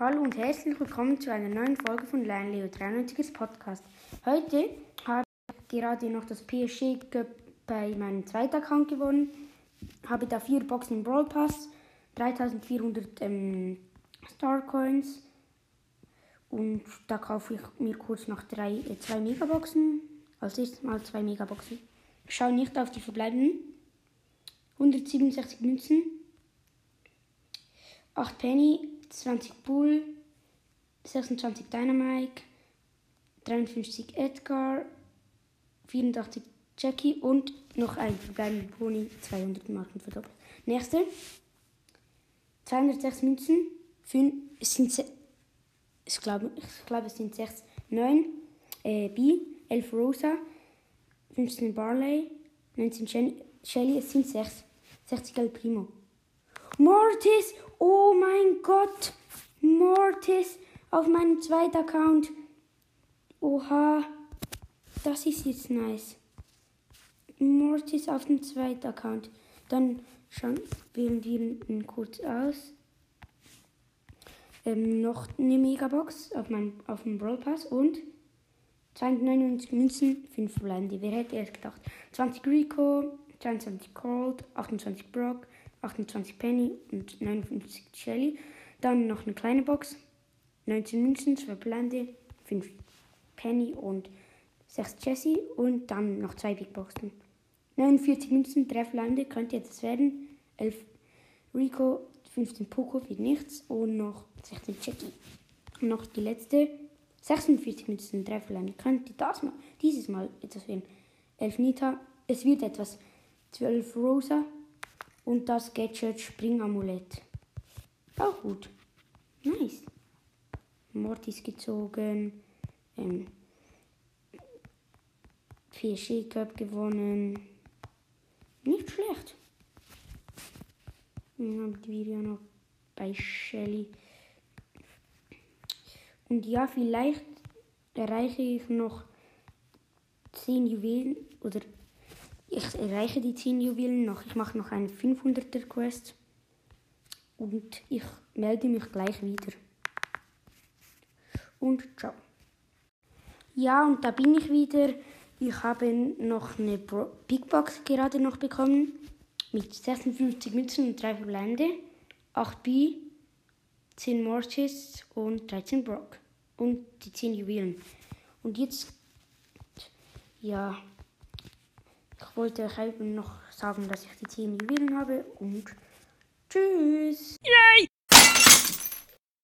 Hallo und herzlich willkommen zu einer neuen Folge von Lernleo 93 Podcast. Heute habe ich gerade noch das PSG Cup bei meinem zweiten Account gewonnen. Habe da vier Boxen im Brawl Pass, 3400 ähm, Star Coins und da kaufe ich mir kurz noch drei, äh, zwei Megaboxen. Als erstes mal zwei Megaboxen. Ich schaue nicht auf die verbleibenden. 167 Münzen, 8 Penny, 20 Bull, 26 Dynamite, 53 Edgar, 84 Jackie und noch ein verbleibender Pony, 200 Marken verdoppelt. Nächste, 206 Münzen, 5, es sind, ich glaube, ich glaube es sind 6, 9 äh, B, 11 Rosa, 15 Barley, 19 Shelly, es sind 6, 60 El Primo. Mortis, oh mein Gott, Mortis auf meinem zweiten Account. Oha, das ist jetzt nice. Mortis auf dem zweiten Account. Dann schauen, wählen wir ihn kurz aus. Ähm, noch eine Megabox auf, meinem, auf dem Brawl Pass und 299 Münzen, 5 verbleibende. Wer hätte erst gedacht? 20 Rico, 22 Cold, 28 Brock, 28 Penny und 59 Shelly. Dann noch eine kleine Box, 19 Münzen, 2 Blende, 5 Penny und 6 Jessie und dann noch 2 Big Boxen. 49 Münzen, 3 Blende, könnte jetzt werden. 11 Rico, 15 Poco, wird nichts und noch 16 Jackie. Und noch die letzte, 46 Münzen, 3 Blende, könnte das mal, dieses Mal etwas werden. 11 Nita, es wird etwas. 12 Rosa und das Gadget Springamulett. Auch gut. Nice. Mortis gezogen. Ähm, 4 Ski-Cup gewonnen. Nicht schlecht. Dann haben wir ja noch bei Shelly. Und ja, vielleicht erreiche ich noch 10 Juwelen oder ich erreiche die 10 Juwelen noch. Ich mache noch eine 500er Quest. Und ich melde mich gleich wieder. Und ciao. Ja, und da bin ich wieder. Ich habe noch eine Big Box gerade noch bekommen. Mit 56 Münzen und 3 Verbleibende. 8 B, 10 Mortis und 13 Brock. Und die 10 Juwelen. Und jetzt, ja, ich wollte eben noch sagen, dass ich die 10 Juwelen habe und tschüss. Ja!